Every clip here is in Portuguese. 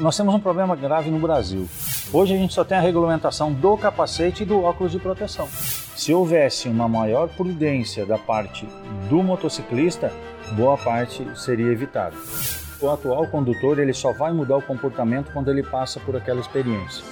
Nós temos um problema grave no Brasil. Hoje a gente só tem a regulamentação do capacete e do óculos de proteção. Se houvesse uma maior prudência da parte do motociclista, boa parte seria evitada. O atual condutor ele só vai mudar o comportamento quando ele passa por aquela experiência.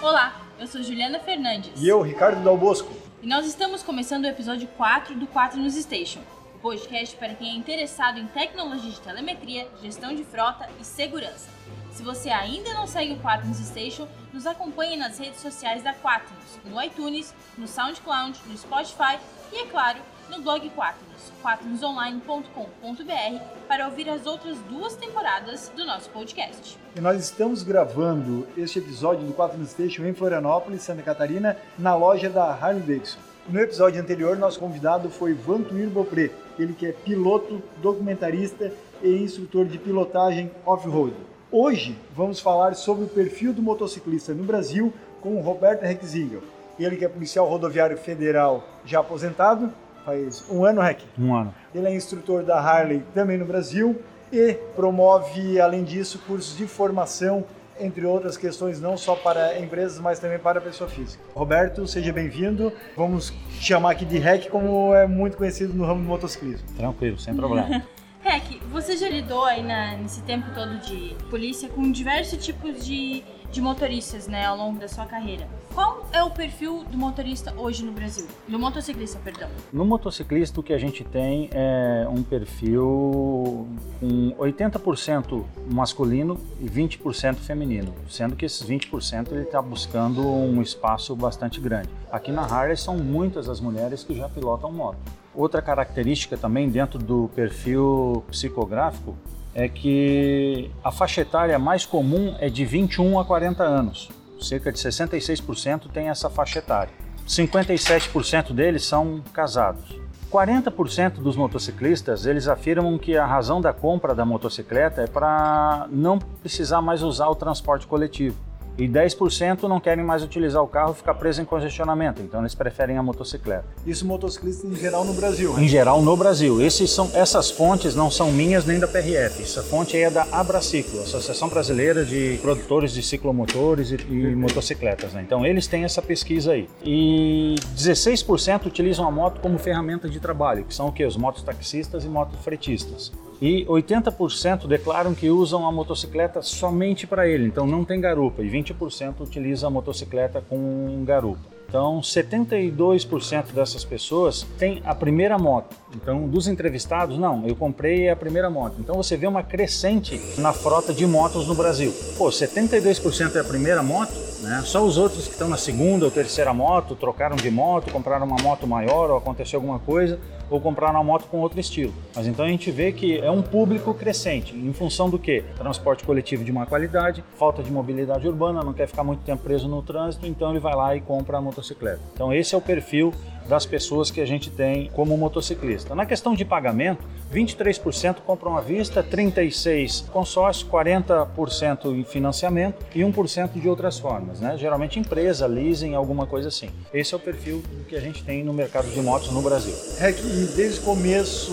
Olá, eu sou Juliana Fernandes. E eu, Ricardo Dal Bosco. E nós estamos começando o episódio 4 do 4 News Station, podcast para quem é interessado em tecnologia de telemetria, gestão de frota e segurança. Se você ainda não segue o Quaternos Station, nos acompanhe nas redes sociais da Quaternos, no iTunes, no SoundCloud, no Spotify e, é claro, no blog Quaternos, quaternosonline.com.br, para ouvir as outras duas temporadas do nosso podcast. E nós estamos gravando este episódio do Quaternos Station em Florianópolis, Santa Catarina, na loja da Harley Davidson. No episódio anterior, nosso convidado foi Vantuir Bopré, ele que é piloto, documentarista e instrutor de pilotagem off-road. Hoje vamos falar sobre o perfil do motociclista no Brasil com o Roberto Rexingel. Ele que é policial rodoviário federal já aposentado, faz um ano, Rec? Um ano. Ele é instrutor da Harley também no Brasil e promove, além disso, cursos de formação entre outras questões, não só para empresas, mas também para a pessoa física. Roberto, seja bem-vindo. Vamos chamar aqui de REC, como é muito conhecido no ramo do motociclismo. Tranquilo, sem problema. REC, você já lidou aí na, nesse tempo todo de polícia com diversos tipos de, de motoristas, né, ao longo da sua carreira. Qual é o perfil do motorista hoje no Brasil? Do motociclista, perdão. No motociclista, o que a gente tem é um perfil com 80% masculino e 20% feminino, sendo que esses 20% ele está buscando um espaço bastante grande. Aqui na Harley são muitas as mulheres que já pilotam moto. Outra característica também dentro do perfil psicográfico é que a faixa etária mais comum é de 21 a 40 anos cerca de 66% tem essa faixa etária. 57% deles são casados. 40% dos motociclistas, eles afirmam que a razão da compra da motocicleta é para não precisar mais usar o transporte coletivo e 10% não querem mais utilizar o carro e ficar preso em congestionamento, então eles preferem a motocicleta. Isso motociclista em geral no Brasil, né? Em geral no Brasil. Esses são, essas fontes não são minhas nem da PRF, essa fonte é da Abraciclo, Associação Brasileira de Produtores de Ciclomotores e, e Motocicletas. Né? Então eles têm essa pesquisa aí. E 16% utilizam a moto como ferramenta de trabalho, que são o que? Os mototaxistas e motofretistas e 80% declaram que usam a motocicleta somente para ele, então não tem garupa, e 20% utiliza a motocicleta com garupa. Então, 72% dessas pessoas têm a primeira moto. Então, dos entrevistados, não, eu comprei a primeira moto. Então, você vê uma crescente na frota de motos no Brasil. Pô, 72% é a primeira moto, né? Só os outros que estão na segunda ou terceira moto trocaram de moto, compraram uma moto maior ou aconteceu alguma coisa ou comprar uma moto com outro estilo. Mas então a gente vê que é um público crescente, em função do que? Transporte coletivo de má qualidade, falta de mobilidade urbana, não quer ficar muito tempo preso no trânsito, então ele vai lá e compra a motocicleta. Então esse é o perfil das pessoas que a gente tem como motociclista. Na questão de pagamento, 23% compram à vista, 36% consórcio, 40% em financiamento e 1% de outras formas, né? Geralmente empresa, leasing, alguma coisa assim. Esse é o perfil que a gente tem no mercado de motos no Brasil. É que desde o começo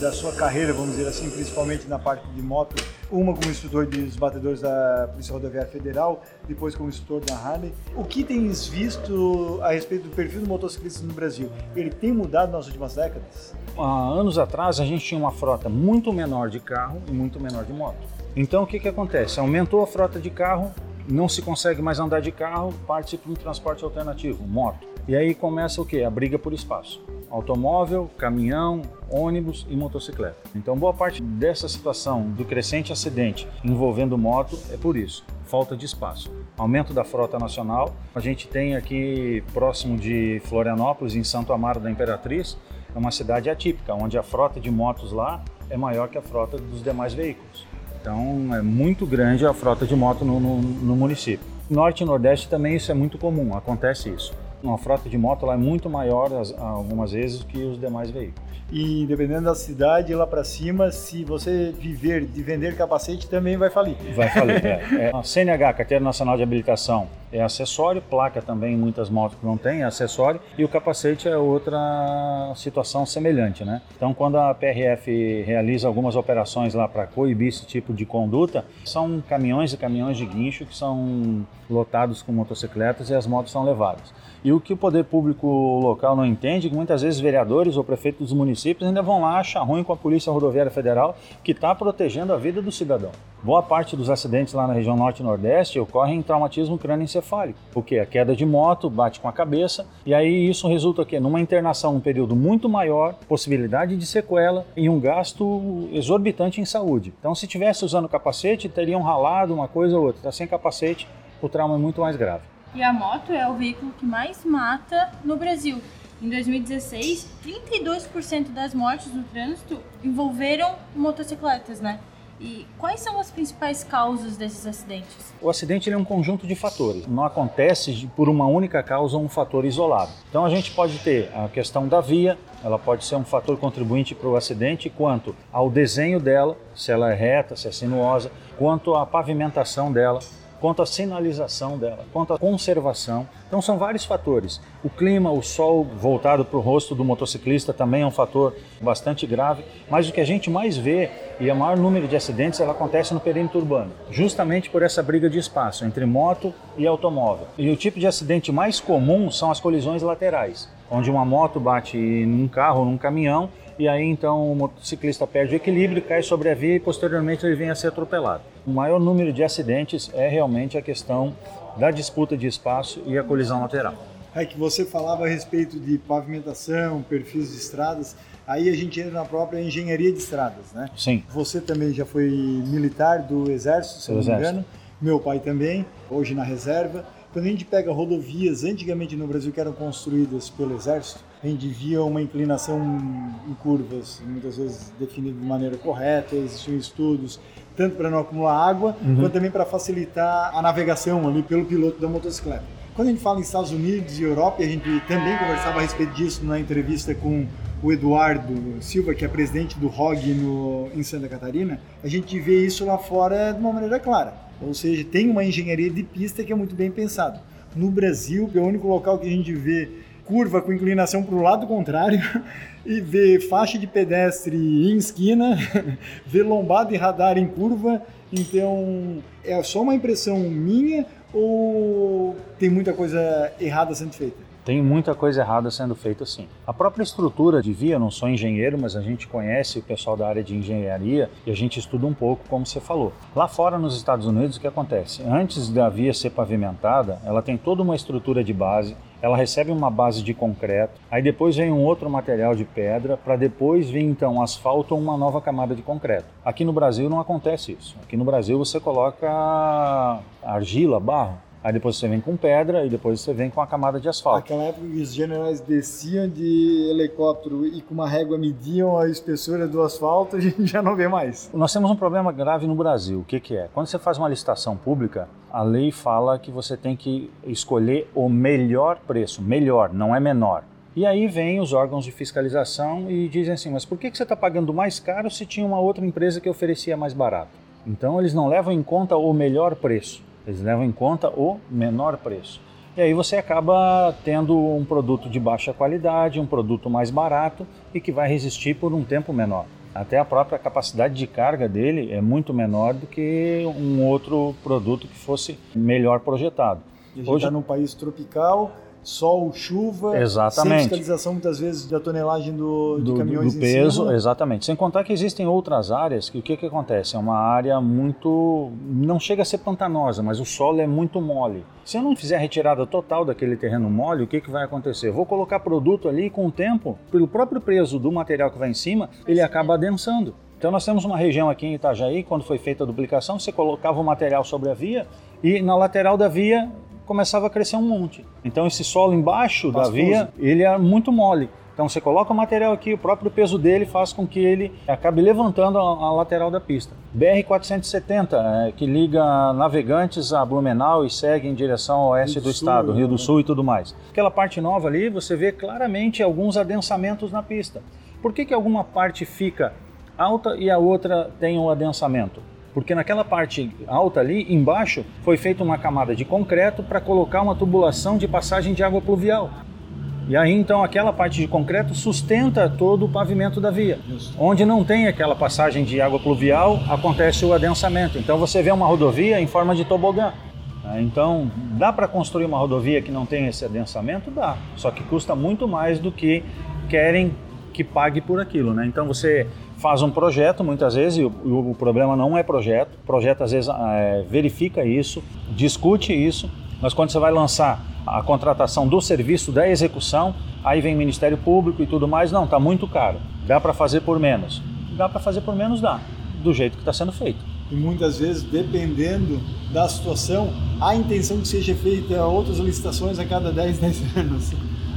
da sua carreira, vamos dizer assim, principalmente na parte de moto, uma como instrutor dos batedores da Polícia Rodoviária Federal, depois como instrutor da Harley. O que tens visto a respeito do perfil do motociclista no Brasil? Ele tem mudado nas últimas décadas? Há anos atrás a gente tinha uma frota muito menor de carro e muito menor de moto. Então o que, que acontece? Aumentou a frota de carro, não se consegue mais andar de carro, parte para um transporte alternativo, moto. E aí começa o que? A briga por espaço. Automóvel, caminhão, ônibus e motocicleta. Então, boa parte dessa situação do crescente acidente envolvendo moto é por isso, falta de espaço. Aumento da frota nacional. A gente tem aqui próximo de Florianópolis, em Santo Amaro da Imperatriz, é uma cidade atípica, onde a frota de motos lá é maior que a frota dos demais veículos. Então, é muito grande a frota de moto no, no, no município. Norte e Nordeste também isso é muito comum, acontece isso. Uma frota de moto lá é muito maior algumas vezes que os demais veículos. E dependendo da cidade, lá para cima, se você viver de vender capacete, também vai falir. Vai falir, é. é. A CNH, Carteira Nacional de Habilitação, é acessório, placa também, muitas motos que não tem, é acessório, e o capacete é outra situação semelhante, né? Então, quando a PRF realiza algumas operações lá para coibir esse tipo de conduta, são caminhões e caminhões de guincho que são lotados com motocicletas e as motos são levadas. E o que o poder público local não entende, que muitas vezes vereadores ou prefeitos dos municípios ainda vão lá achar ruim com a Polícia Rodoviária Federal, que está protegendo a vida do cidadão. Boa parte dos acidentes lá na região norte e nordeste ocorrem em traumatismo crânioencefálico. O que? A queda de moto, bate com a cabeça, e aí isso resulta aqui numa internação num período muito maior, possibilidade de sequela e um gasto exorbitante em saúde. Então, se tivesse usando capacete, teriam ralado uma coisa ou outra. Está sem capacete, o trauma é muito mais grave. E a moto é o veículo que mais mata no Brasil. Em 2016, 32% das mortes no trânsito envolveram motocicletas, né? E quais são as principais causas desses acidentes? O acidente é um conjunto de fatores. Não acontece por uma única causa ou um fator isolado. Então a gente pode ter a questão da via, ela pode ser um fator contribuinte para o acidente, quanto ao desenho dela, se ela é reta, se é sinuosa, quanto à pavimentação dela, quanto à sinalização dela, quanto à conservação. Então são vários fatores. O clima, o sol voltado para o rosto do motociclista também é um fator bastante grave, mas o que a gente mais vê e o maior número de acidentes ela acontece no perímetro urbano, justamente por essa briga de espaço entre moto e automóvel. E o tipo de acidente mais comum são as colisões laterais, onde uma moto bate num carro num caminhão e aí então o motociclista perde o equilíbrio, cai sobre a via e posteriormente ele vem a ser atropelado. O maior número de acidentes é realmente a questão da disputa de espaço e a colisão lateral. É que você falava a respeito de pavimentação, perfis de estradas, aí a gente entra na própria engenharia de estradas, né? Sim. Você também já foi militar do Exército, se não me engano. Meu pai também, hoje na reserva. Quando a gente pega rodovias antigamente no Brasil que eram construídas pelo Exército, a gente via uma inclinação em curvas, muitas vezes definida de maneira correta, existiam estudos tanto para não acumular água, uhum. quanto também para facilitar a navegação ali pelo piloto da motocicleta. Quando a gente fala em Estados Unidos e Europa, a gente também conversava a respeito disso na entrevista com o Eduardo Silva, que é presidente do ROG no, em Santa Catarina, a gente vê isso lá fora de uma maneira clara. Ou seja, tem uma engenharia de pista que é muito bem pensado. No Brasil, que é o único local que a gente vê curva com inclinação para o lado contrário e vê faixa de pedestre em esquina, vê lombada e radar em curva. Então, é só uma impressão minha ou tem muita coisa errada sendo feita? Tem muita coisa errada sendo feita sim. A própria estrutura de via, não sou engenheiro, mas a gente conhece o pessoal da área de engenharia e a gente estuda um pouco, como você falou. Lá fora nos Estados Unidos, o que acontece? Antes da via ser pavimentada, ela tem toda uma estrutura de base, ela recebe uma base de concreto, aí depois vem um outro material de pedra, para depois vir então asfalto ou uma nova camada de concreto. Aqui no Brasil não acontece isso. Aqui no Brasil você coloca argila, barro, Aí depois você vem com pedra e depois você vem com a camada de asfalto. Aquela época que os generais desciam de helicóptero e com uma régua mediam a espessura do asfalto, a gente já não vê mais. Nós temos um problema grave no Brasil. O que, que é? Quando você faz uma licitação pública, a lei fala que você tem que escolher o melhor preço. Melhor, não é menor. E aí vem os órgãos de fiscalização e dizem assim, mas por que, que você está pagando mais caro se tinha uma outra empresa que oferecia mais barato? Então eles não levam em conta o melhor preço. Eles levam em conta o menor preço. E aí você acaba tendo um produto de baixa qualidade, um produto mais barato e que vai resistir por um tempo menor. Até a própria capacidade de carga dele é muito menor do que um outro produto que fosse melhor projetado. E a gente está num país tropical, sol, chuva, exatamente. sem fiscalização muitas vezes da tonelagem do, do, de caminhões do peso, exatamente. Sem contar que existem outras áreas que o que, que acontece? É uma área muito. não chega a ser pantanosa, mas o solo é muito mole. Se eu não fizer a retirada total daquele terreno mole, o que, que vai acontecer? Eu vou colocar produto ali e com o tempo, pelo próprio peso do material que vai em cima, ele acaba adensando. Então nós temos uma região aqui em Itajaí, quando foi feita a duplicação, você colocava o material sobre a via e na lateral da via começava a crescer um monte. Então esse solo embaixo Pastoso. da via, ele é muito mole. Então você coloca o material aqui, o próprio peso dele faz com que ele acabe levantando a, a lateral da pista. BR-470, é, que liga navegantes a Blumenau e segue em direção ao oeste do, do estado, Sul, Rio do Sul e tudo mais. Aquela parte nova ali, você vê claramente alguns adensamentos na pista. Por que, que alguma parte fica alta e a outra tem um adensamento? Porque naquela parte alta ali, embaixo, foi feita uma camada de concreto para colocar uma tubulação de passagem de água pluvial. E aí então aquela parte de concreto sustenta todo o pavimento da via. Isso. Onde não tem aquela passagem de água pluvial, acontece o adensamento. Então você vê uma rodovia em forma de tobogã. Né? Então, dá para construir uma rodovia que não tem esse adensamento? Dá. Só que custa muito mais do que querem que pague por aquilo, né? Então você faz um projeto muitas vezes e o, o problema não é projeto. O projeto às vezes é, verifica isso, discute isso, mas quando você vai lançar a contratação do serviço da execução, aí vem Ministério Público e tudo mais, não, está muito caro, dá para fazer por menos. Dá para fazer por menos, dá, do jeito que está sendo feito. E muitas vezes, dependendo da situação, há a intenção que seja feita outras licitações a cada 10, 10 anos.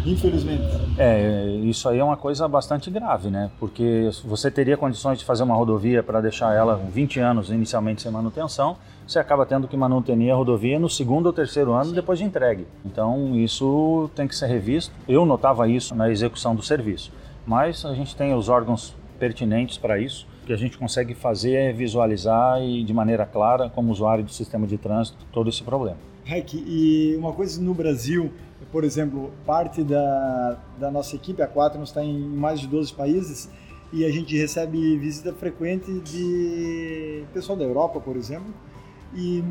Infelizmente. É, isso aí é uma coisa bastante grave, né? Porque você teria condições de fazer uma rodovia para deixar ela 20 anos inicialmente sem manutenção, você acaba tendo que manutenir a rodovia no segundo ou terceiro ano depois de entregue. Então isso tem que ser revisto. Eu notava isso na execução do serviço, mas a gente tem os órgãos pertinentes para isso. Que a gente consegue fazer é visualizar e de maneira clara, como usuário do sistema de trânsito, todo esse problema. Rec, e uma coisa no Brasil, por exemplo, parte da, da nossa equipe, a Quaternos, está em mais de 12 países e a gente recebe visita frequente de pessoal da Europa, por exemplo, e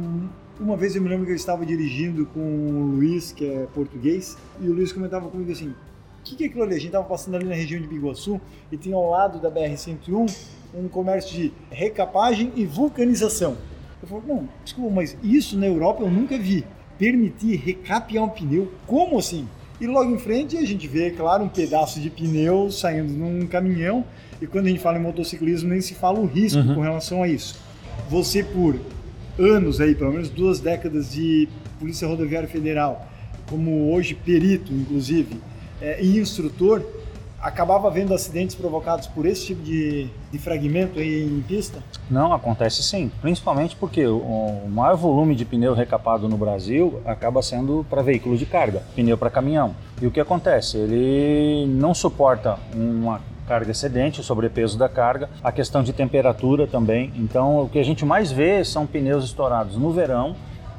uma vez eu me lembro que eu estava dirigindo com o Luiz, que é português, e o Luiz comentava comigo assim: o que, que é aquilo ali? A gente estava passando ali na região de Biguaçu e tinha ao lado da BR-101 um comércio de recapagem e vulcanização. Eu falei: não, desculpa, mas isso na Europa eu nunca vi. Permitir recapear um pneu? Como assim? E logo em frente a gente vê, claro, um pedaço de pneu saindo num caminhão. E quando a gente fala em motociclismo, nem se fala o risco uhum. com relação a isso. Você, por anos aí, pelo menos duas décadas de Polícia Rodoviária Federal, como hoje perito, inclusive, é, e instrutor, acabava havendo acidentes provocados por esse tipo de, de fragmento em pista? Não, acontece sim, principalmente porque o, o maior volume de pneu recapado no Brasil acaba sendo para veículo de carga, pneu para caminhão. E o que acontece? Ele não suporta uma carga excedente, o sobrepeso da carga, a questão de temperatura também. Então, o que a gente mais vê são pneus estourados no verão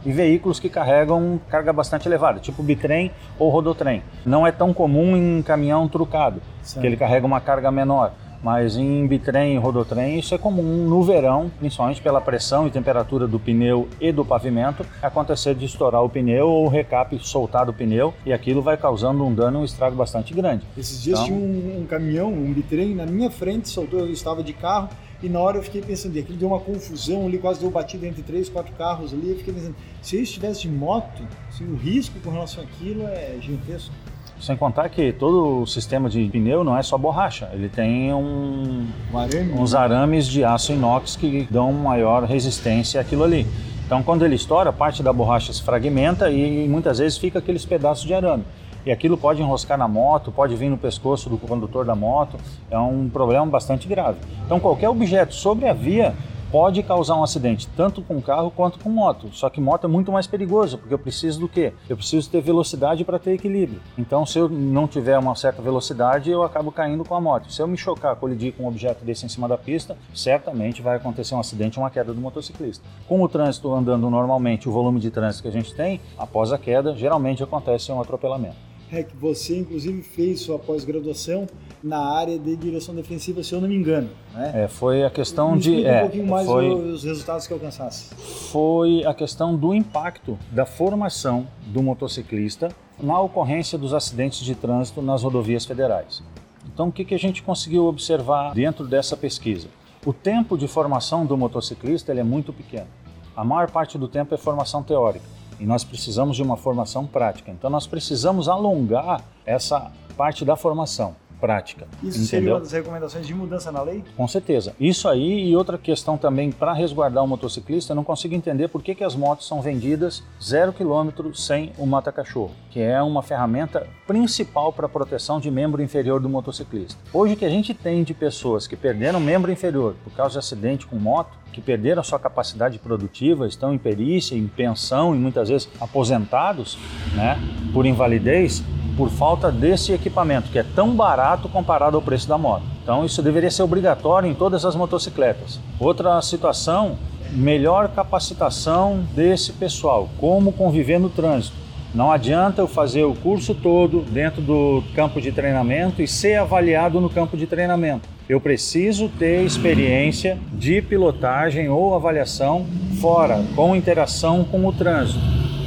e veículos que carregam carga bastante elevada, tipo bitrem ou rodotrem. Não é tão comum em caminhão trucado, que ele carrega uma carga menor. Mas em bitrem e rodotrem isso é comum no verão, principalmente pela pressão e temperatura do pneu e do pavimento, acontecer de estourar o pneu ou o recape soltar do pneu e aquilo vai causando um dano e um estrago bastante grande. Esses dias então, tinha um, um, caminhão, um bitrem na minha frente, soltou, eu estava de carro e na hora eu fiquei pensando, aquilo deu uma confusão ali, quase deu batida entre três, quatro carros ali, eu fiquei pensando, se eu estivesse de moto, se o risco com relação àquilo é gigantesco. Sem contar que todo o sistema de pneu não é só borracha, ele tem um, um arame. uns arames de aço inox que dão maior resistência àquilo ali. Então, quando ele estoura, parte da borracha se fragmenta e muitas vezes fica aqueles pedaços de arame. E aquilo pode enroscar na moto, pode vir no pescoço do condutor da moto, é um problema bastante grave. Então, qualquer objeto sobre a via pode causar um acidente, tanto com carro quanto com moto. Só que moto é muito mais perigoso, porque eu preciso do quê? Eu preciso ter velocidade para ter equilíbrio. Então, se eu não tiver uma certa velocidade, eu acabo caindo com a moto. Se eu me chocar, colidir com um objeto desse em cima da pista, certamente vai acontecer um acidente, uma queda do motociclista. Com o trânsito andando normalmente, o volume de trânsito que a gente tem, após a queda, geralmente acontece um atropelamento. É que você, inclusive, fez sua pós-graduação na área de direção defensiva, se eu não me engano. Né? É, foi a questão de. É, um pouquinho mais foi, os resultados que alcançasse. Foi a questão do impacto da formação do motociclista na ocorrência dos acidentes de trânsito nas rodovias federais. Então, o que, que a gente conseguiu observar dentro dessa pesquisa? O tempo de formação do motociclista ele é muito pequeno. A maior parte do tempo é formação teórica e nós precisamos de uma formação prática. Então, nós precisamos alongar essa parte da formação prática. Isso entendeu? seria uma das recomendações de mudança na lei? Com certeza. Isso aí e outra questão também para resguardar o motociclista, eu não consigo entender por que, que as motos são vendidas zero quilômetro sem o mata-cachorro, que é uma ferramenta principal para a proteção de membro inferior do motociclista. Hoje o que a gente tem de pessoas que perderam membro inferior por causa de acidente com moto, que perderam a sua capacidade produtiva, estão em perícia, em pensão e muitas vezes aposentados, né, por invalidez, por falta desse equipamento, que é tão barato comparado ao preço da moto. Então isso deveria ser obrigatório em todas as motocicletas. Outra situação, melhor capacitação desse pessoal, como conviver no trânsito. Não adianta eu fazer o curso todo dentro do campo de treinamento e ser avaliado no campo de treinamento. Eu preciso ter experiência de pilotagem ou avaliação fora, com interação com o trânsito.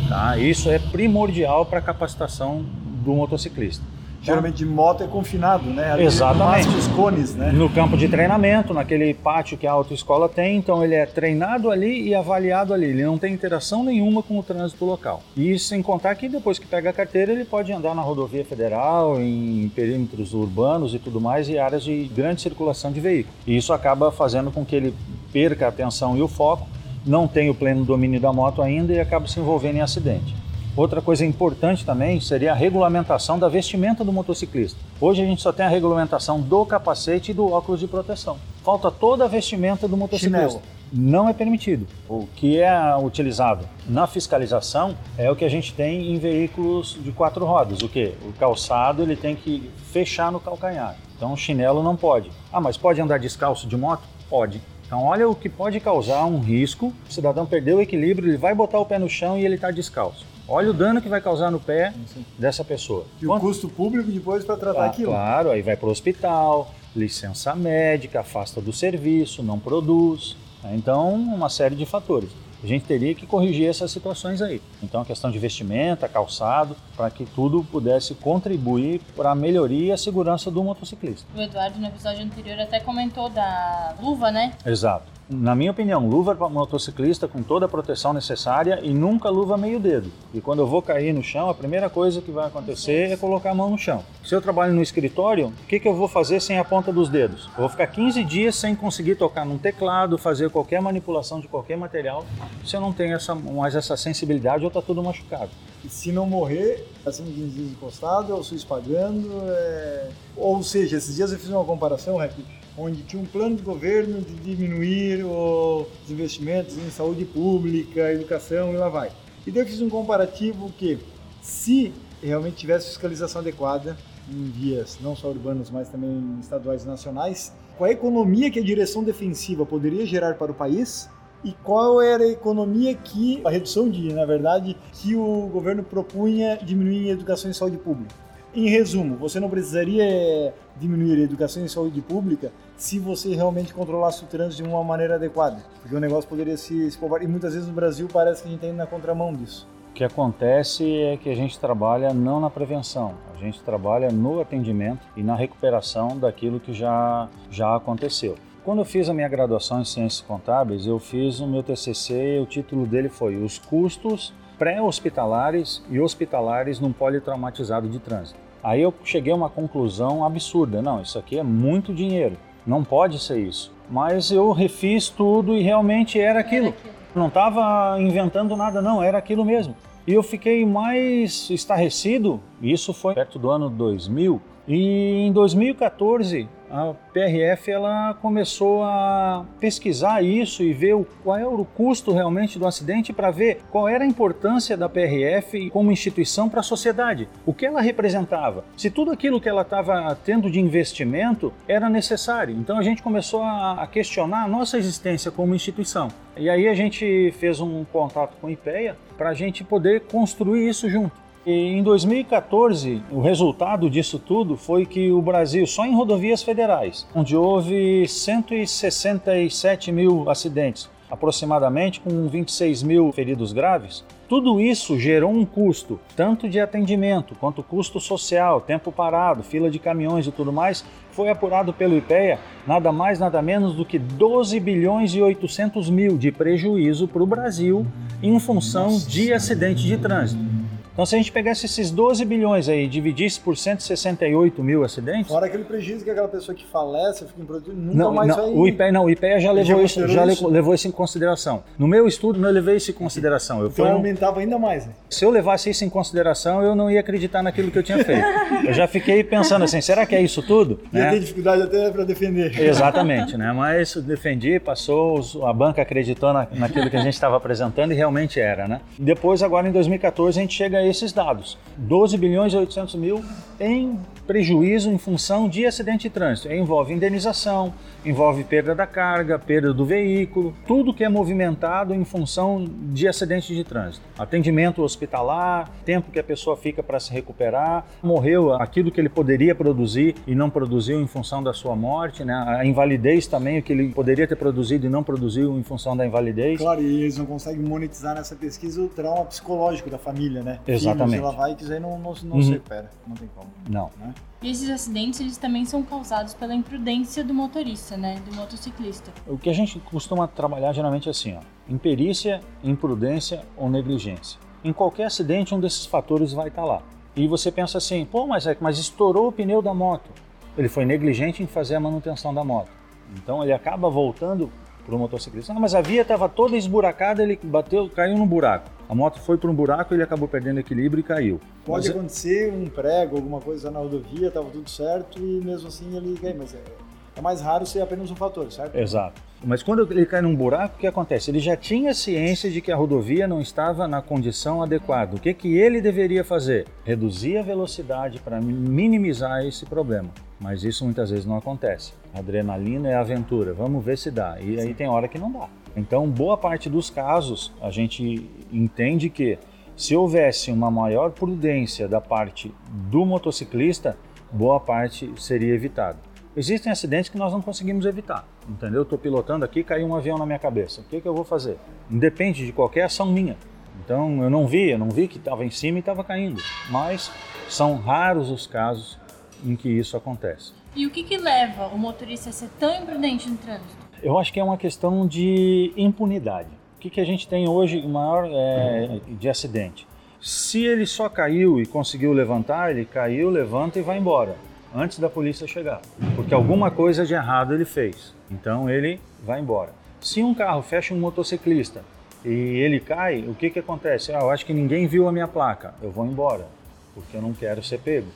Tá? Isso é primordial para a capacitação do motociclista. Geralmente de moto é confinado, né? Ali Exatamente. Os cones, né? No campo de treinamento, naquele pátio que a autoescola tem, então ele é treinado ali e avaliado ali. Ele não tem interação nenhuma com o trânsito local. E sem contar que depois que pega a carteira, ele pode andar na rodovia federal, em perímetros urbanos e tudo mais, e áreas de grande circulação de veículos. E isso acaba fazendo com que ele perca a atenção e o foco, não tenha o pleno domínio da moto ainda e acaba se envolvendo em acidente. Outra coisa importante também seria a regulamentação da vestimenta do motociclista. Hoje a gente só tem a regulamentação do capacete e do óculos de proteção. Falta toda a vestimenta do motociclista. Chinelo. Não é permitido. O que é utilizado na fiscalização é o que a gente tem em veículos de quatro rodas. O que? O calçado ele tem que fechar no calcanhar. Então o chinelo não pode. Ah, mas pode andar descalço de moto? Pode. Então olha o que pode causar um risco. O cidadão perdeu o equilíbrio, ele vai botar o pé no chão e ele está descalço. Olha o dano que vai causar no pé dessa pessoa. E o Quanto- custo público depois para tratar ah, aquilo. Claro, aí vai para o hospital, licença médica, afasta do serviço, não produz. né? Então, uma série de fatores. A gente teria que corrigir essas situações aí. Então, a questão de vestimenta, calçado, para que tudo pudesse contribuir para a melhoria e a segurança do motociclista. O Eduardo, no episódio anterior, até comentou da luva, né? Exato. Na minha opinião, luva para motociclista com toda a proteção necessária e nunca luva meio dedo. E quando eu vou cair no chão, a primeira coisa que vai acontecer é colocar a mão no chão. Se eu trabalho no escritório, o que, que eu vou fazer sem a ponta dos dedos? Eu vou ficar 15 dias sem conseguir tocar num teclado, fazer qualquer manipulação de qualquer material, se eu não tenho essa, mais essa sensibilidade ou está tudo machucado. E se não morrer, tá sendo 15 dias encostado, ou SUS pagando. é- Ou seja, esses dias eu fiz uma comparação, Rep, onde tinha um plano de governo de diminuir os investimentos em saúde pública, educação e lá vai. E daí eu fiz um comparativo que, se realmente tivesse fiscalização adequada em vias não só urbanas, mas também estaduais e nacionais, qual a economia que a direção defensiva poderia gerar para o país e qual era a economia que, a redução de, na verdade, que o governo propunha diminuir em educação e saúde pública. Em resumo, você não precisaria diminuir a educação e saúde pública se você realmente controlasse o trânsito de uma maneira adequada, porque o negócio poderia se escovar. E muitas vezes no Brasil parece que a gente está indo na contramão disso. O que acontece é que a gente trabalha não na prevenção, a gente trabalha no atendimento e na recuperação daquilo que já, já aconteceu. Quando eu fiz a minha graduação em Ciências Contábeis, eu fiz o meu TCC e o título dele foi Os Custos Pré-Hospitalares e Hospitalares num Politraumatizado de Trânsito. Aí eu cheguei a uma conclusão absurda, não, isso aqui é muito dinheiro, não pode ser isso. Mas eu refiz tudo e realmente era aquilo. Não estava inventando nada, não, era aquilo mesmo. E eu fiquei mais estarrecido, isso foi perto do ano 2000, e em 2014 a PRF ela começou a pesquisar isso e ver o, qual era o custo realmente do acidente para ver qual era a importância da PRF como instituição para a sociedade, o que ela representava, se tudo aquilo que ela estava tendo de investimento era necessário. Então a gente começou a, a questionar a nossa existência como instituição. E aí a gente fez um contato com o IPEA para a gente poder construir isso junto. E em 2014, o resultado disso tudo foi que o Brasil, só em rodovias federais, onde houve 167 mil acidentes, aproximadamente com 26 mil feridos graves, tudo isso gerou um custo, tanto de atendimento quanto custo social, tempo parado, fila de caminhões e tudo mais, foi apurado pelo IPEA nada mais nada menos do que 12 bilhões e 800 mil de prejuízo para o Brasil em função de acidente de trânsito. Então, se a gente pegasse esses 12 bilhões aí e dividisse por 168 mil acidentes. Fora aquele prejuízo que aquela pessoa que falece, fica improdutivo, nunca não, mais não, vai. O IPEA, não, o IPEA já levou, já isso, já isso? levou isso em consideração. No meu estudo, não levei isso em consideração. Eu então fui, aumentava ainda mais. Né? Se eu levasse isso em consideração, eu não ia acreditar naquilo que eu tinha feito. eu já fiquei pensando assim: será que é isso tudo? Ia né? ter dificuldade até para defender. Exatamente, né? Mas defendi, passou, a banca acreditou na, naquilo que a gente estava apresentando e realmente era, né? Depois, agora em 2014, a gente chega a esses dados. 12 bilhões e 800 mil em prejuízo em função de acidente de trânsito. Envolve indenização, envolve perda da carga, perda do veículo, tudo que é movimentado em função de acidente de trânsito. Atendimento hospitalar, tempo que a pessoa fica para se recuperar, morreu aquilo que ele poderia produzir e não produziu em função da sua morte, né? A invalidez também, o que ele poderia ter produzido e não produziu em função da invalidez. Claro, e eles não conseguem monetizar nessa pesquisa o trauma psicológico da família, né? Exatamente. Filhos, ela vai e quiser não, não, não uhum. se recupera, não tem como. Não. Né? E esses acidentes eles também são causados pela imprudência do motorista, né, do motociclista. O que a gente costuma trabalhar geralmente é assim, ó, imperícia, imprudência ou negligência. Em qualquer acidente, um desses fatores vai estar lá. E você pensa assim, pô, mas, é, mas estourou o pneu da moto. Ele foi negligente em fazer a manutenção da moto. Então ele acaba voltando para o motociclista. Ah, mas a via estava toda esburacada, ele bateu, caiu no buraco. A moto foi para um buraco, ele acabou perdendo equilíbrio e caiu. Pode mas, é acontecer um prego, alguma coisa na rodovia, estava tudo certo e mesmo assim ele cai. Mas é, é mais raro ser apenas um fator, certo? Exato. Mas quando ele cai num buraco, o que acontece? Ele já tinha ciência de que a rodovia não estava na condição adequada. O que, que ele deveria fazer? Reduzir a velocidade para minimizar esse problema. Mas isso muitas vezes não acontece. Adrenalina é aventura, vamos ver se dá. E aí tem hora que não dá. Então, boa parte dos casos, a gente entende que se houvesse uma maior prudência da parte do motociclista, boa parte seria evitada. Existem acidentes que nós não conseguimos evitar, entendeu? Estou pilotando aqui, caiu um avião na minha cabeça. O que, que eu vou fazer? Independe de qualquer ação minha. Então eu não vi, eu não vi que estava em cima e estava caindo. Mas são raros os casos em que isso acontece. E o que, que leva o motorista a ser tão imprudente no trânsito? Eu acho que é uma questão de impunidade. O que, que a gente tem hoje maior é, de acidente? Se ele só caiu e conseguiu levantar, ele caiu, levanta e vai embora antes da polícia chegar, porque alguma coisa de errado ele fez. Então ele vai embora. Se um carro fecha um motociclista e ele cai, o que que acontece? Ah, eu acho que ninguém viu a minha placa, eu vou embora, porque eu não quero ser pego.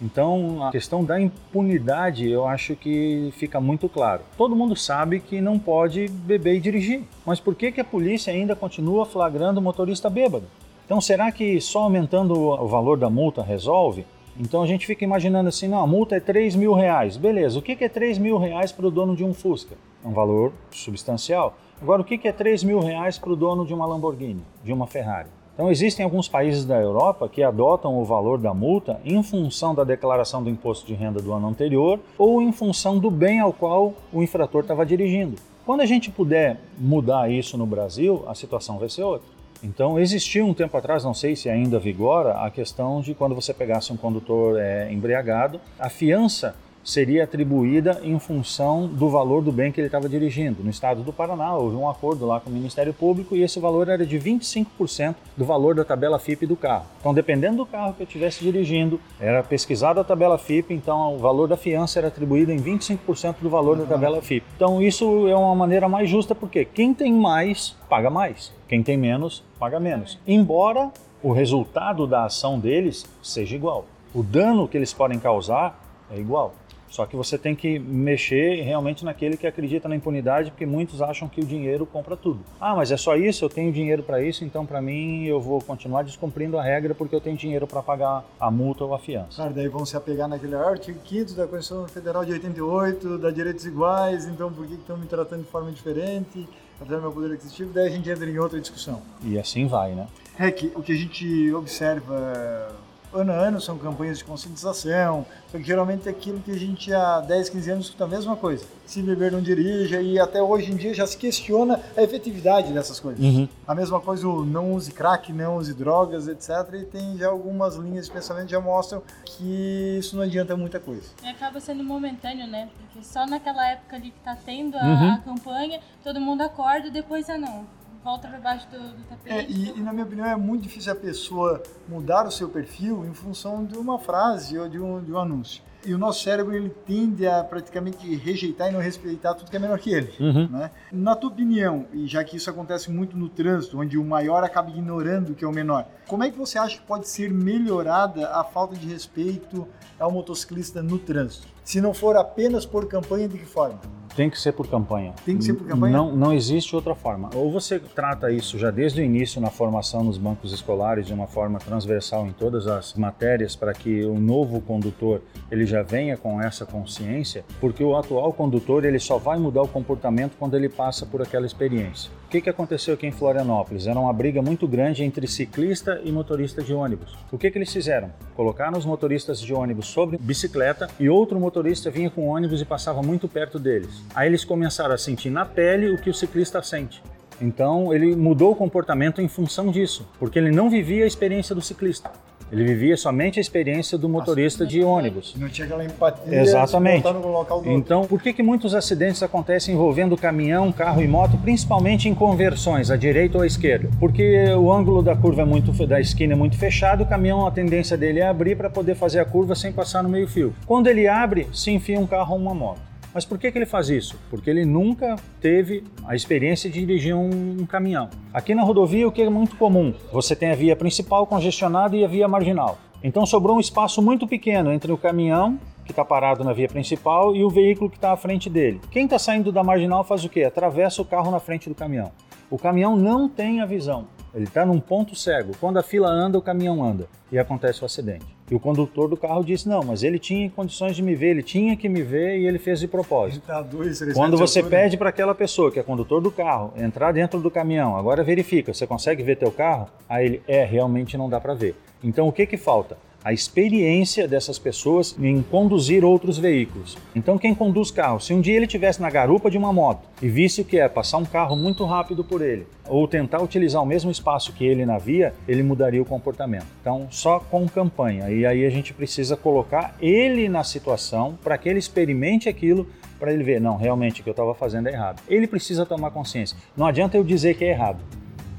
Então, a questão da impunidade eu acho que fica muito claro. Todo mundo sabe que não pode beber e dirigir, mas por que, que a polícia ainda continua flagrando o motorista bêbado? Então, será que só aumentando o valor da multa resolve? Então a gente fica imaginando assim, não, a multa é 3 mil reais. Beleza, o que é 3 mil reais para o dono de um Fusca? É um valor substancial. Agora, o que é 3 mil reais para o dono de uma Lamborghini, de uma Ferrari? Então existem alguns países da Europa que adotam o valor da multa em função da declaração do imposto de renda do ano anterior ou em função do bem ao qual o infrator estava dirigindo. Quando a gente puder mudar isso no Brasil, a situação vai ser outra. Então existia um tempo atrás, não sei se ainda vigora, a questão de quando você pegasse um condutor é, embriagado, a fiança seria atribuída em função do valor do bem que ele estava dirigindo. No estado do Paraná, houve um acordo lá com o Ministério Público e esse valor era de 25% do valor da tabela FIP do carro. Então, dependendo do carro que eu estivesse dirigindo, era pesquisada a tabela FIP, então o valor da fiança era atribuído em 25% do valor uhum. da tabela FIP. Então, isso é uma maneira mais justa porque quem tem mais, paga mais. Quem tem menos, paga menos. Embora o resultado da ação deles seja igual. O dano que eles podem causar é igual. Só que você tem que mexer realmente naquele que acredita na impunidade, porque muitos acham que o dinheiro compra tudo. Ah, mas é só isso, eu tenho dinheiro para isso, então para mim eu vou continuar descumprindo a regra porque eu tenho dinheiro para pagar a multa ou a fiança. Claro, daí vão se apegar naquele artigo 5 da Constituição Federal de 88, da direitos iguais, então por que estão me tratando de forma diferente? Tratando meu poder aquisitivo, daí a gente entra em outra discussão. E assim vai, né? É que o que a gente observa ano a ano são campanhas de conscientização, só que geralmente é aquilo que a gente há 10, 15 anos escuta a mesma coisa. Se beber não dirija e até hoje em dia já se questiona a efetividade dessas coisas. Uhum. A mesma coisa o não use crack, não use drogas, etc. E tem já algumas linhas de pensamento que já mostram que isso não adianta muita coisa. E acaba sendo momentâneo, né? Porque só naquela época ali que tá tendo a, uhum. a campanha, todo mundo acorda e depois, ah não, volta para baixo do, do tapete. É, e, e, na minha opinião é muito difícil a pessoa mudar o seu perfil em função de uma frase ou de um, de um anúncio. E o nosso cérebro ele tende a praticamente rejeitar e não respeitar tudo que é menor que ele. Uhum. Né? Na tua opinião, e já que isso acontece muito no trânsito, onde o maior acaba ignorando o que é o menor, como é que você acha que pode ser melhorada a falta de respeito ao motociclista no trânsito? Se não for apenas por campanha, de que forma? Tem que ser por campanha. Tem que ser por campanha? Não, não existe outra forma. Ou você trata isso já desde o início na formação nos bancos escolares de uma forma transversal em todas as matérias para que o novo condutor ele já venha com essa consciência, porque o atual condutor ele só vai mudar o comportamento quando ele passa por aquela experiência. O que, que aconteceu aqui em Florianópolis? Era uma briga muito grande entre ciclista e motorista de ônibus. O que, que eles fizeram? Colocaram os motoristas de ônibus sobre bicicleta e outro motorista vinha com ônibus e passava muito perto deles. Aí eles começaram a sentir na pele o que o ciclista sente. Então ele mudou o comportamento em função disso, porque ele não vivia a experiência do ciclista. Ele vivia somente a experiência do motorista de ônibus. Não tinha aquela empatia Exatamente. no local do Então, por que, que muitos acidentes acontecem envolvendo caminhão, carro e moto, principalmente em conversões, à direita ou à esquerda? Porque o ângulo da curva é muito da esquina é muito fechado, o caminhão a tendência dele é abrir para poder fazer a curva sem passar no meio-fio. Quando ele abre, se enfia um carro ou uma moto. Mas por que, que ele faz isso? Porque ele nunca teve a experiência de dirigir um, um, caminhão. Aqui na rodovia, o que é muito comum? Você tem a via principal congestionada e a via marginal. Então sobrou um espaço muito pequeno entre o caminhão que está parado na via principal e o veículo que está à frente dele. Quem está saindo da marginal faz o quê? Atravessa o carro na frente do caminhão. O caminhão não tem a visão. Ele está num ponto cego. Quando a fila anda, o caminhão anda e acontece o acidente. E o condutor do carro disse: Não, mas ele tinha condições de me ver, ele tinha que me ver e ele fez de propósito. Tá dois, Quando você pede para aquela pessoa, que é condutor do carro, entrar dentro do caminhão, agora verifica, você consegue ver teu carro? Aí ele: É, realmente não dá para ver. Então o que que falta? A experiência dessas pessoas em conduzir outros veículos. Então, quem conduz carro, se um dia ele estivesse na garupa de uma moto e visse o que é passar um carro muito rápido por ele, ou tentar utilizar o mesmo espaço que ele na via, ele mudaria o comportamento. Então, só com campanha. E aí a gente precisa colocar ele na situação para que ele experimente aquilo para ele ver, não, realmente o que eu estava fazendo é errado. Ele precisa tomar consciência. Não adianta eu dizer que é errado.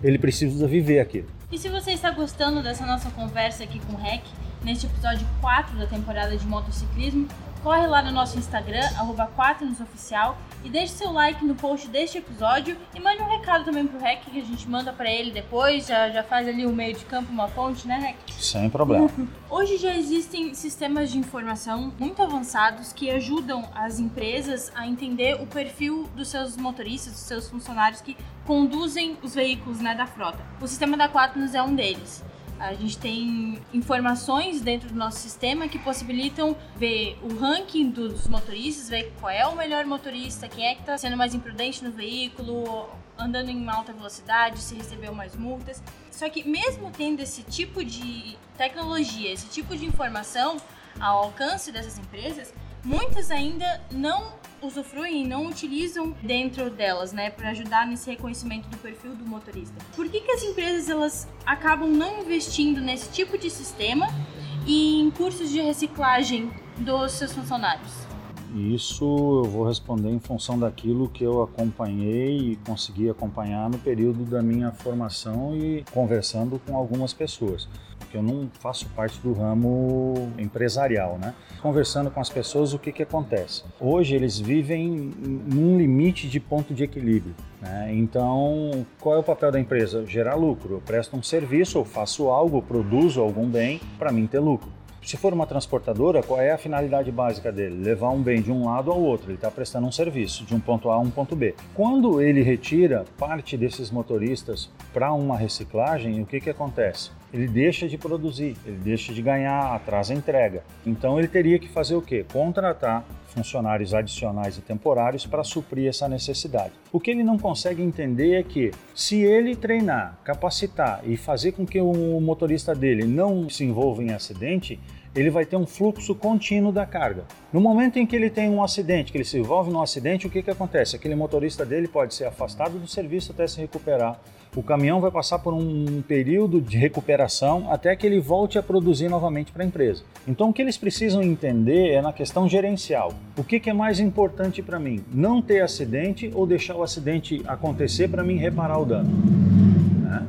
Ele precisa viver aquilo. E se você está gostando dessa nossa conversa aqui com o REC, neste episódio 4 da temporada de motociclismo, corre lá no nosso Instagram, arroba 4nosoficial, e deixe seu like no post deste episódio e mande um recado também pro Rec que a gente manda para ele depois, já, já faz ali o meio de campo, uma ponte, né, Rec? Sem problema. Hoje já existem sistemas de informação muito avançados que ajudam as empresas a entender o perfil dos seus motoristas, dos seus funcionários que conduzem os veículos né, da frota. O sistema da Quaternos é um deles. A gente tem informações dentro do nosso sistema que possibilitam ver o ranking dos motoristas, ver qual é o melhor motorista, quem é que está sendo mais imprudente no veículo, andando em alta velocidade, se recebeu mais multas. Só que mesmo tendo esse tipo de tecnologia, esse tipo de informação ao alcance dessas empresas, muitas ainda não usufruem e não utilizam dentro delas, né, para ajudar nesse reconhecimento do perfil do motorista. Por que, que as empresas elas acabam não investindo nesse tipo de sistema e em cursos de reciclagem dos seus funcionários? Isso eu vou responder em função daquilo que eu acompanhei e consegui acompanhar no período da minha formação e conversando com algumas pessoas porque eu não faço parte do ramo empresarial, né? Conversando com as pessoas, o que que acontece? Hoje eles vivem num limite de ponto de equilíbrio. Né? Então, qual é o papel da empresa? Gerar lucro. Eu presto um serviço, eu faço algo, produzo algum bem para mim ter lucro. Se for uma transportadora, qual é a finalidade básica dele? Levar um bem de um lado ao outro. Ele está prestando um serviço de um ponto A a um ponto B. Quando ele retira parte desses motoristas para uma reciclagem, o que, que acontece? Ele deixa de produzir, ele deixa de ganhar, atrasa a entrega. Então ele teria que fazer o quê? Contratar funcionários adicionais e temporários para suprir essa necessidade. O que ele não consegue entender é que, se ele treinar, capacitar e fazer com que o motorista dele não se envolva em acidente, ele vai ter um fluxo contínuo da carga. No momento em que ele tem um acidente, que ele se envolve num acidente, o que, que acontece? Aquele motorista dele pode ser afastado do serviço até se recuperar. O caminhão vai passar por um período de recuperação até que ele volte a produzir novamente para a empresa. Então, o que eles precisam entender é na questão gerencial. O que, que é mais importante para mim? Não ter acidente ou deixar o acidente acontecer para mim reparar o dano? Né?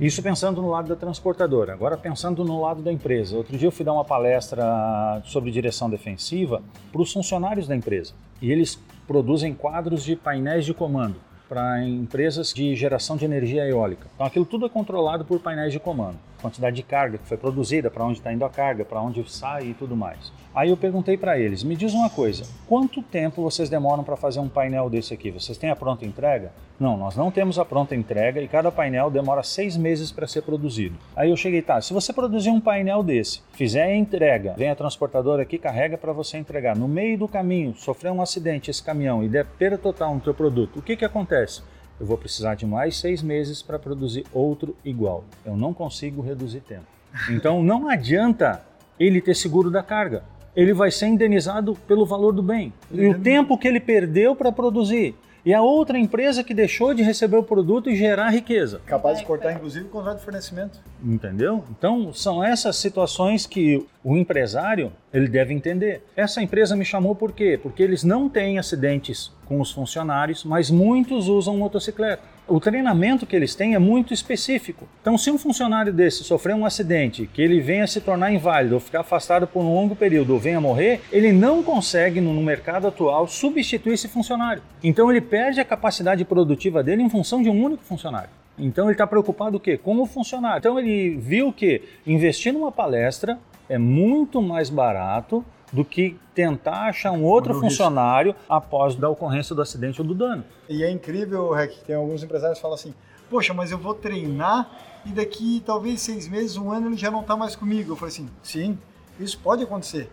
Isso pensando no lado da transportadora. Agora pensando no lado da empresa. Outro dia eu fui dar uma palestra sobre direção defensiva para os funcionários da empresa. E eles produzem quadros de painéis de comando para empresas de geração de energia eólica. Então aquilo tudo é controlado por painéis de comando quantidade de carga que foi produzida, para onde está indo a carga, para onde sai e tudo mais. Aí eu perguntei para eles: me diz uma coisa, quanto tempo vocês demoram para fazer um painel desse aqui? Vocês têm a pronta entrega? Não, nós não temos a pronta entrega e cada painel demora seis meses para ser produzido. Aí eu cheguei, tá, se você produzir um painel desse, fizer a entrega, vem a transportadora aqui, carrega para você entregar. No meio do caminho, sofreu um acidente esse caminhão e der perda total no teu produto, o que, que acontece? Eu vou precisar de mais seis meses para produzir outro igual. Eu não consigo reduzir tempo. Então não adianta ele ter seguro da carga. Ele vai ser indenizado pelo valor do bem. E o tempo que ele perdeu para produzir e a outra empresa que deixou de receber o produto e gerar riqueza. Capaz de cortar, inclusive, o contrato de fornecimento. Entendeu? Então, são essas situações que o empresário ele deve entender. Essa empresa me chamou por quê? Porque eles não têm acidentes com os funcionários, mas muitos usam motocicleta o treinamento que eles têm é muito específico. Então, se um funcionário desse sofrer um acidente, que ele venha se tornar inválido ou ficar afastado por um longo período ou venha morrer, ele não consegue, no mercado atual, substituir esse funcionário. Então, ele perde a capacidade produtiva dele em função de um único funcionário. Então, ele está preocupado o quê? Com o funcionário. Então, ele viu que investir numa palestra é muito mais barato do que tentar achar um outro funcionário após da ocorrência do acidente ou do dano. E é incrível, Rec, tem alguns empresários que falam assim, poxa, mas eu vou treinar e daqui talvez seis meses, um ano ele já não está mais comigo. Eu falei assim, sim, isso pode acontecer,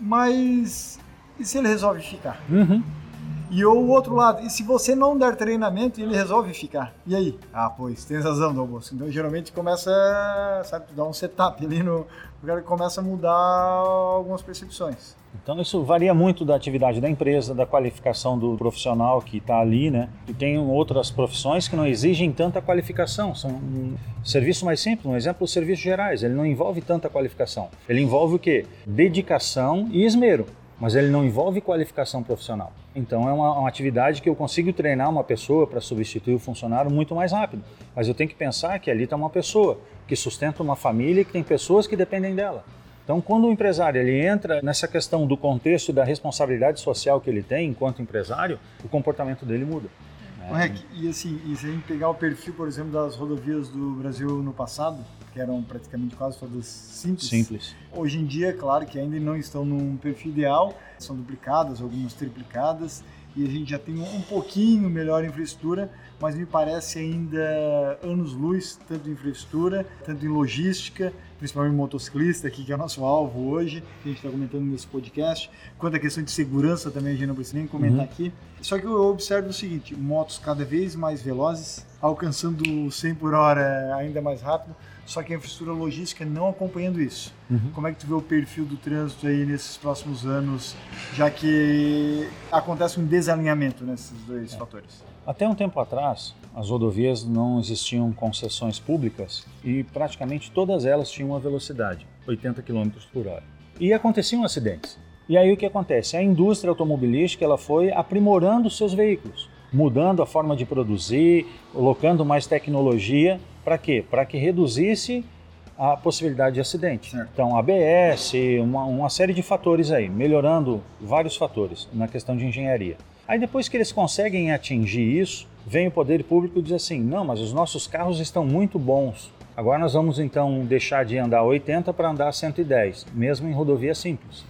mas e se ele resolve ficar? Uhum. E o outro lado, e se você não der treinamento, ele resolve ficar. E aí? Ah, pois, tem razão, Dalbos. Então, geralmente começa, sabe, dar um setup ali no. O cara começa a mudar algumas percepções. Então, isso varia muito da atividade da empresa, da qualificação do profissional que está ali, né? E tem outras profissões que não exigem tanta qualificação. São um serviço mais simples, um exemplo, os serviços gerais. Ele não envolve tanta qualificação. Ele envolve o quê? Dedicação e esmero mas ele não envolve qualificação profissional. Então é uma, uma atividade que eu consigo treinar uma pessoa para substituir o funcionário muito mais rápido. Mas eu tenho que pensar que ali está uma pessoa que sustenta uma família e que tem pessoas que dependem dela. Então, quando o empresário ele entra nessa questão do contexto da responsabilidade social que ele tem enquanto empresário, o comportamento dele muda. Né? e assim, e se a gente pegar o perfil, por exemplo, das rodovias do Brasil no passado, que eram praticamente quase todas simples. Simples. Hoje em dia, claro que ainda não estão num perfil ideal, são duplicadas, algumas triplicadas, e a gente já tem um pouquinho melhor infraestrutura, mas me parece ainda anos-luz, tanto em infraestrutura, tanto em logística, principalmente motociclista, aqui, que é o nosso alvo hoje, que a gente está comentando nesse podcast, quanto à questão de segurança também, a gente não precisa nem comentar uhum. aqui. Só que eu observo o seguinte, motos cada vez mais velozes, alcançando 100 por hora ainda mais rápido, só que a infraestrutura logística não acompanhando isso. Uhum. Como é que tu vê o perfil do trânsito aí nesses próximos anos, já que acontece um desalinhamento nesses dois é. fatores? Até um tempo atrás, as rodovias não existiam concessões públicas e praticamente todas elas tinham uma velocidade, 80 km por hora. E aconteciam acidentes. E aí o que acontece? A indústria automobilística ela foi aprimorando seus veículos, mudando a forma de produzir, colocando mais tecnologia para quê? Para que reduzisse a possibilidade de acidente. Certo. Então, ABS, uma, uma série de fatores aí, melhorando vários fatores na questão de engenharia. Aí depois que eles conseguem atingir isso, vem o poder público e diz assim: não, mas os nossos carros estão muito bons. Agora nós vamos então deixar de andar 80 para andar 110, mesmo em rodovia simples.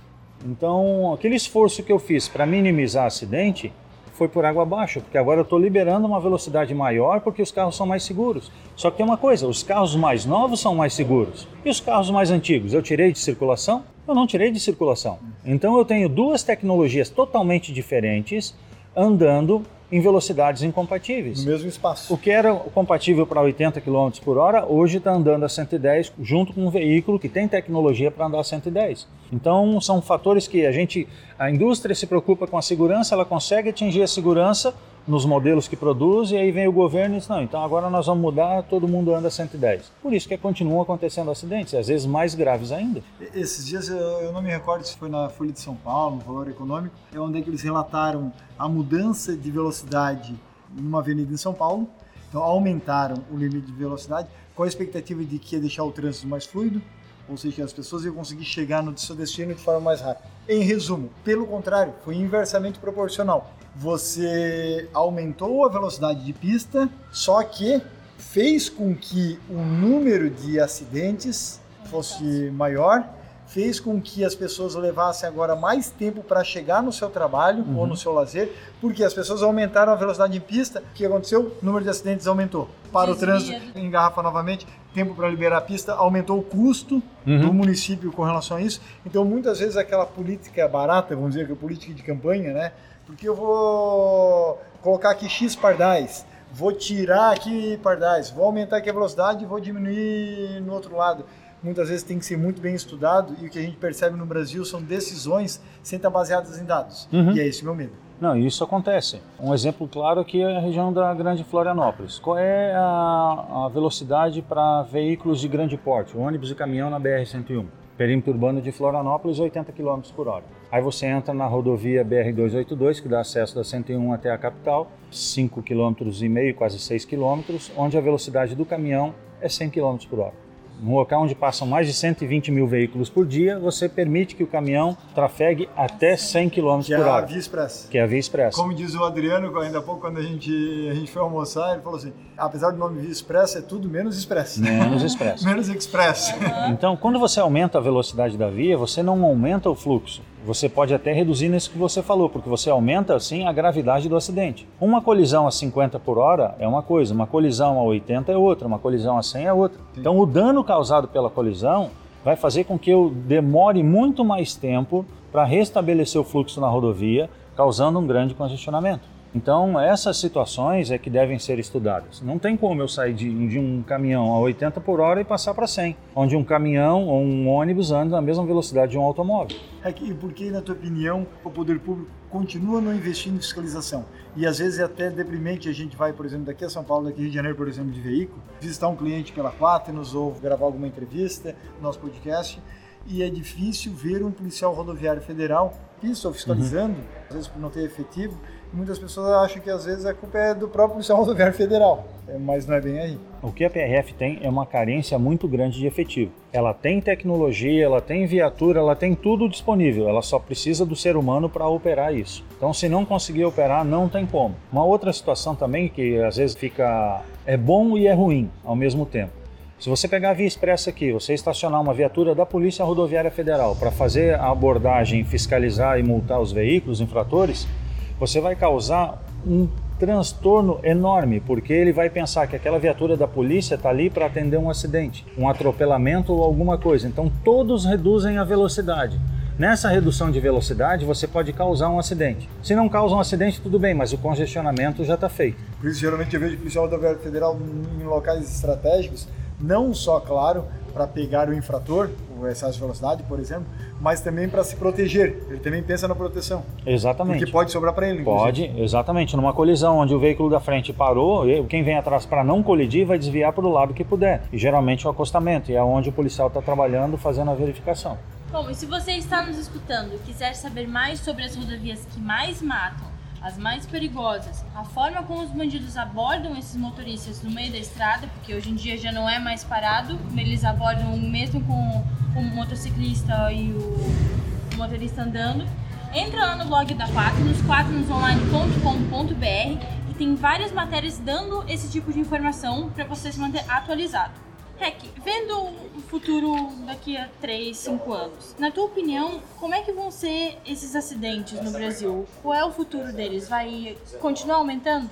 Então, aquele esforço que eu fiz para minimizar acidente, foi por água abaixo, porque agora eu estou liberando uma velocidade maior porque os carros são mais seguros. Só que tem uma coisa, os carros mais novos são mais seguros. E os carros mais antigos, eu tirei de circulação? Eu não tirei de circulação. Então eu tenho duas tecnologias totalmente diferentes andando em velocidades incompatíveis. No mesmo espaço. O que era compatível para 80 km por hora, hoje está andando a 110 junto com um veículo que tem tecnologia para andar a 110. Então são fatores que a gente, a indústria se preocupa com a segurança, ela consegue atingir a segurança nos modelos que produz e aí vem o governo e diz, não, então agora nós vamos mudar, todo mundo anda a 110. Por isso que continuam acontecendo acidentes, às vezes mais graves ainda. Esses dias eu não me recordo se foi na Folha de São Paulo, no Valor Econômico, é onde é que eles relataram a mudança de velocidade numa avenida em São Paulo. Então aumentaram o limite de velocidade com a expectativa de que ia deixar o trânsito mais fluido, ou seja, as pessoas iam conseguir chegar no seu destino de forma mais rápida. Em resumo, pelo contrário, foi inversamente proporcional você aumentou a velocidade de pista, só que fez com que o número de acidentes fosse maior, fez com que as pessoas levassem agora mais tempo para chegar no seu trabalho uhum. ou no seu lazer, porque as pessoas aumentaram a velocidade de pista. O que aconteceu? O número de acidentes aumentou. Para Desvia. o trânsito, engarrafa novamente, tempo para liberar a pista, aumentou o custo uhum. do município com relação a isso. Então, muitas vezes, aquela política barata, vamos dizer, que é política de campanha, né? porque eu vou colocar aqui X pardais, vou tirar aqui pardais, vou aumentar aqui a velocidade e vou diminuir no outro lado. Muitas vezes tem que ser muito bem estudado e o que a gente percebe no Brasil são decisões sem estar baseadas em dados. Uhum. E é esse o meu medo. Não, isso acontece. Um exemplo claro aqui é a região da Grande Florianópolis. Qual é a, a velocidade para veículos de grande porte, ônibus e caminhão na BR-101? Perímetro urbano de Florianópolis, 80 km por hora. Aí você entra na rodovia BR-282, que dá acesso da 101 até a capital, 5,5 km, quase 6 km, onde a velocidade do caminhão é 100 km por hora num local onde passam mais de 120 mil veículos por dia, você permite que o caminhão trafegue até 100 km por hora. Que é a Via Expressa. Que é a Via Expressa. Como diz o Adriano, ainda há pouco, quando a gente, a gente foi almoçar, ele falou assim, apesar do nome Via Expressa, é tudo menos Express. Menos Express. menos Express. então, quando você aumenta a velocidade da via, você não aumenta o fluxo. Você pode até reduzir nisso que você falou, porque você aumenta assim a gravidade do acidente. Uma colisão a 50 por hora é uma coisa, uma colisão a 80 é outra, uma colisão a 100 é outra. Então, o dano causado pela colisão vai fazer com que eu demore muito mais tempo para restabelecer o fluxo na rodovia, causando um grande congestionamento. Então, essas situações é que devem ser estudadas. Não tem como eu sair de, de um caminhão a 80 por hora e passar para 100, onde um caminhão ou um ônibus anda na mesma velocidade de um automóvel. É que, por que, na tua opinião, o poder público continua não investindo em fiscalização? E às vezes é até deprimente a gente vai, por exemplo, daqui a São Paulo, daqui a Rio de Janeiro, por exemplo, de veículo, visitar um cliente pela Quaternos ou gravar alguma entrevista, nosso podcast, e é difícil ver um policial rodoviário federal isso, fiscalizando, uhum. às vezes por não ter efetivo, muitas pessoas acham que às vezes a culpa é do próprio Policial Rodoviário Federal, é, mas não é bem aí. O que a PRF tem é uma carência muito grande de efetivo. Ela tem tecnologia, ela tem viatura, ela tem tudo disponível, ela só precisa do ser humano para operar isso. Então, se não conseguir operar, não tem como. Uma outra situação também que às vezes fica é bom e é ruim ao mesmo tempo. Se você pegar a via expressa aqui, você estacionar uma viatura da Polícia Rodoviária Federal para fazer a abordagem, fiscalizar e multar os veículos infratores, você vai causar um transtorno enorme, porque ele vai pensar que aquela viatura da polícia está ali para atender um acidente, um atropelamento ou alguma coisa. Então todos reduzem a velocidade. Nessa redução de velocidade, você pode causar um acidente. Se não causa um acidente, tudo bem, mas o congestionamento já está feito. Por isso, geralmente, eu vejo policial rodoviário federal em locais estratégicos, não só, claro, para pegar o infrator, o excesso de velocidade, por exemplo, mas também para se proteger. Ele também pensa na proteção. Exatamente. Porque pode sobrar para ele. Inclusive. Pode, exatamente. Numa colisão onde o veículo da frente parou, quem vem atrás para não colidir vai desviar para o lado que puder. E geralmente é o acostamento, e é onde o policial está trabalhando fazendo a verificação. Bom, e se você está nos escutando e quiser saber mais sobre as rodovias que mais matam, as mais perigosas, a forma como os bandidos abordam esses motoristas no meio da estrada, porque hoje em dia já não é mais parado, eles abordam mesmo com o motociclista e o, motorista andando. Entra lá no blog da Quaternos, quaternosonline.com.br e tem várias matérias dando esse tipo de informação para você se manter atualizado. Rec, vendo o futuro daqui a 3, 5 anos, na tua opinião, como é que vão ser esses acidentes no Brasil? Qual é o futuro deles? Vai continuar aumentando?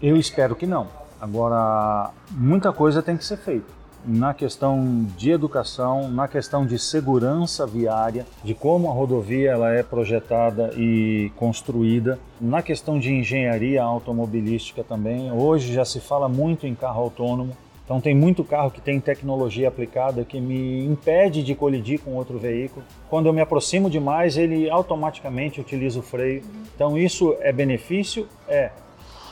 Eu espero que não. Agora, muita coisa tem que ser feita. na questão de educação, na questão de segurança viária, de como a rodovia ela é projetada e construída, na questão de engenharia automobilística também. Hoje já se fala muito em carro autônomo. Então tem muito carro que tem tecnologia aplicada que me impede de colidir com outro veículo. Quando eu me aproximo demais, ele automaticamente utiliza o freio. Então isso é benefício? É.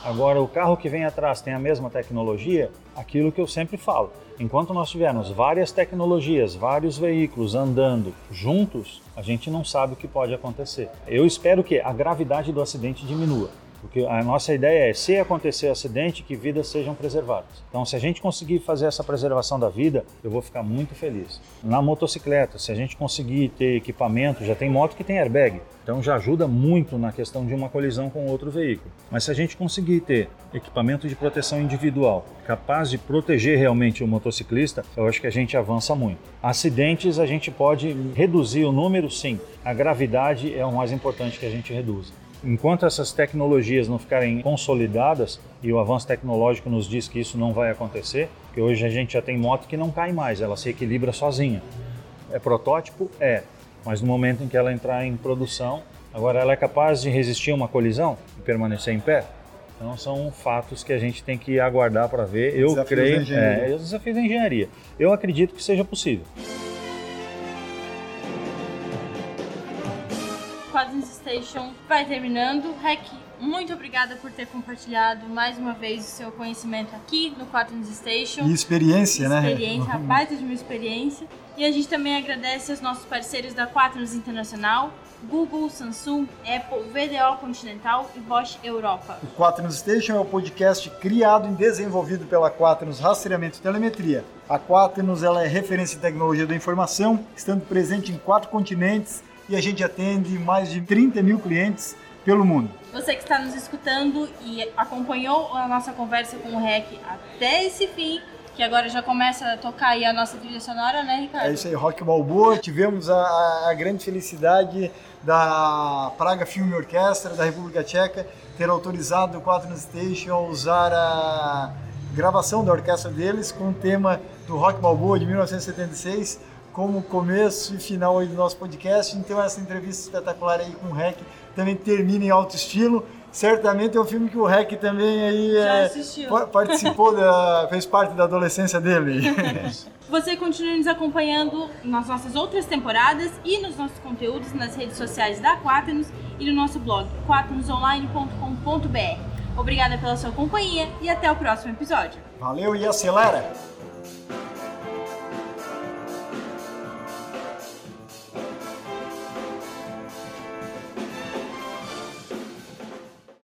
Agora o carro que vem atrás tem a mesma tecnologia? Aquilo que eu sempre falo. Enquanto nós tivermos várias tecnologias, vários veículos andando juntos, a gente não sabe o que pode acontecer. Eu espero que a gravidade do acidente diminua. Porque a nossa ideia é, se acontecer acidente, que vidas sejam preservadas. Então, se a gente conseguir fazer essa preservação da vida, eu vou ficar muito feliz. Na motocicleta, se a gente conseguir ter equipamento, já tem moto que tem airbag, então já ajuda muito na questão de uma colisão com outro veículo. Mas se a gente conseguir ter equipamento de proteção individual capaz de proteger realmente o motociclista, eu acho que a gente avança muito. Acidentes a gente pode reduzir o número, sim. A gravidade é o mais importante que a gente reduza. Enquanto essas tecnologias não ficarem consolidadas, e o avanço tecnológico nos diz que isso não vai acontecer, porque hoje a gente já tem moto que não cai mais, ela se equilibra sozinha. É protótipo? É, mas no momento em que ela entrar em produção, agora ela é capaz de resistir a uma colisão e permanecer em pé? Então são fatos que a gente tem que aguardar para ver. Eu Desafios creio, da engenharia. é, da engenharia. Eu acredito que seja possível. Quadrants Station vai terminando. Rec, muito obrigada por ter compartilhado mais uma vez o seu conhecimento aqui no Quadrants Station. E experiência, né? experiência, a baita de uma experiência. E a gente também agradece aos nossos parceiros da Quaternos Internacional, Google, Samsung, Apple, VDO Continental e Bosch Europa. O Quaternos Station é o podcast criado e desenvolvido pela Quaternos Rastreamento e Telemetria. A Quaternos ela é referência em tecnologia da informação, estando presente em quatro continentes e a gente atende mais de 30 mil clientes pelo mundo. Você que está nos escutando e acompanhou a nossa conversa com o REC até esse fim, que agora já começa a tocar aí a nossa trilha sonora, né, Ricardo? É isso aí, Rock Balboa. Tivemos a, a grande felicidade da Praga Film Orquestra da República Tcheca ter autorizado o Quaternos Station a usar a gravação da orquestra deles com o tema do Rock Balboa de 1976 como começo e final aí do nosso podcast. Então essa entrevista espetacular aí com o REC também termina em alto estilo. Certamente é um filme que o REC também aí é, participou, da, fez parte da adolescência dele. Você continua nos acompanhando nas nossas outras temporadas e nos nossos conteúdos nas redes sociais da Quaternos e no nosso blog quaternosonline.com.br. Obrigada pela sua companhia e até o próximo episódio. Valeu e acelera!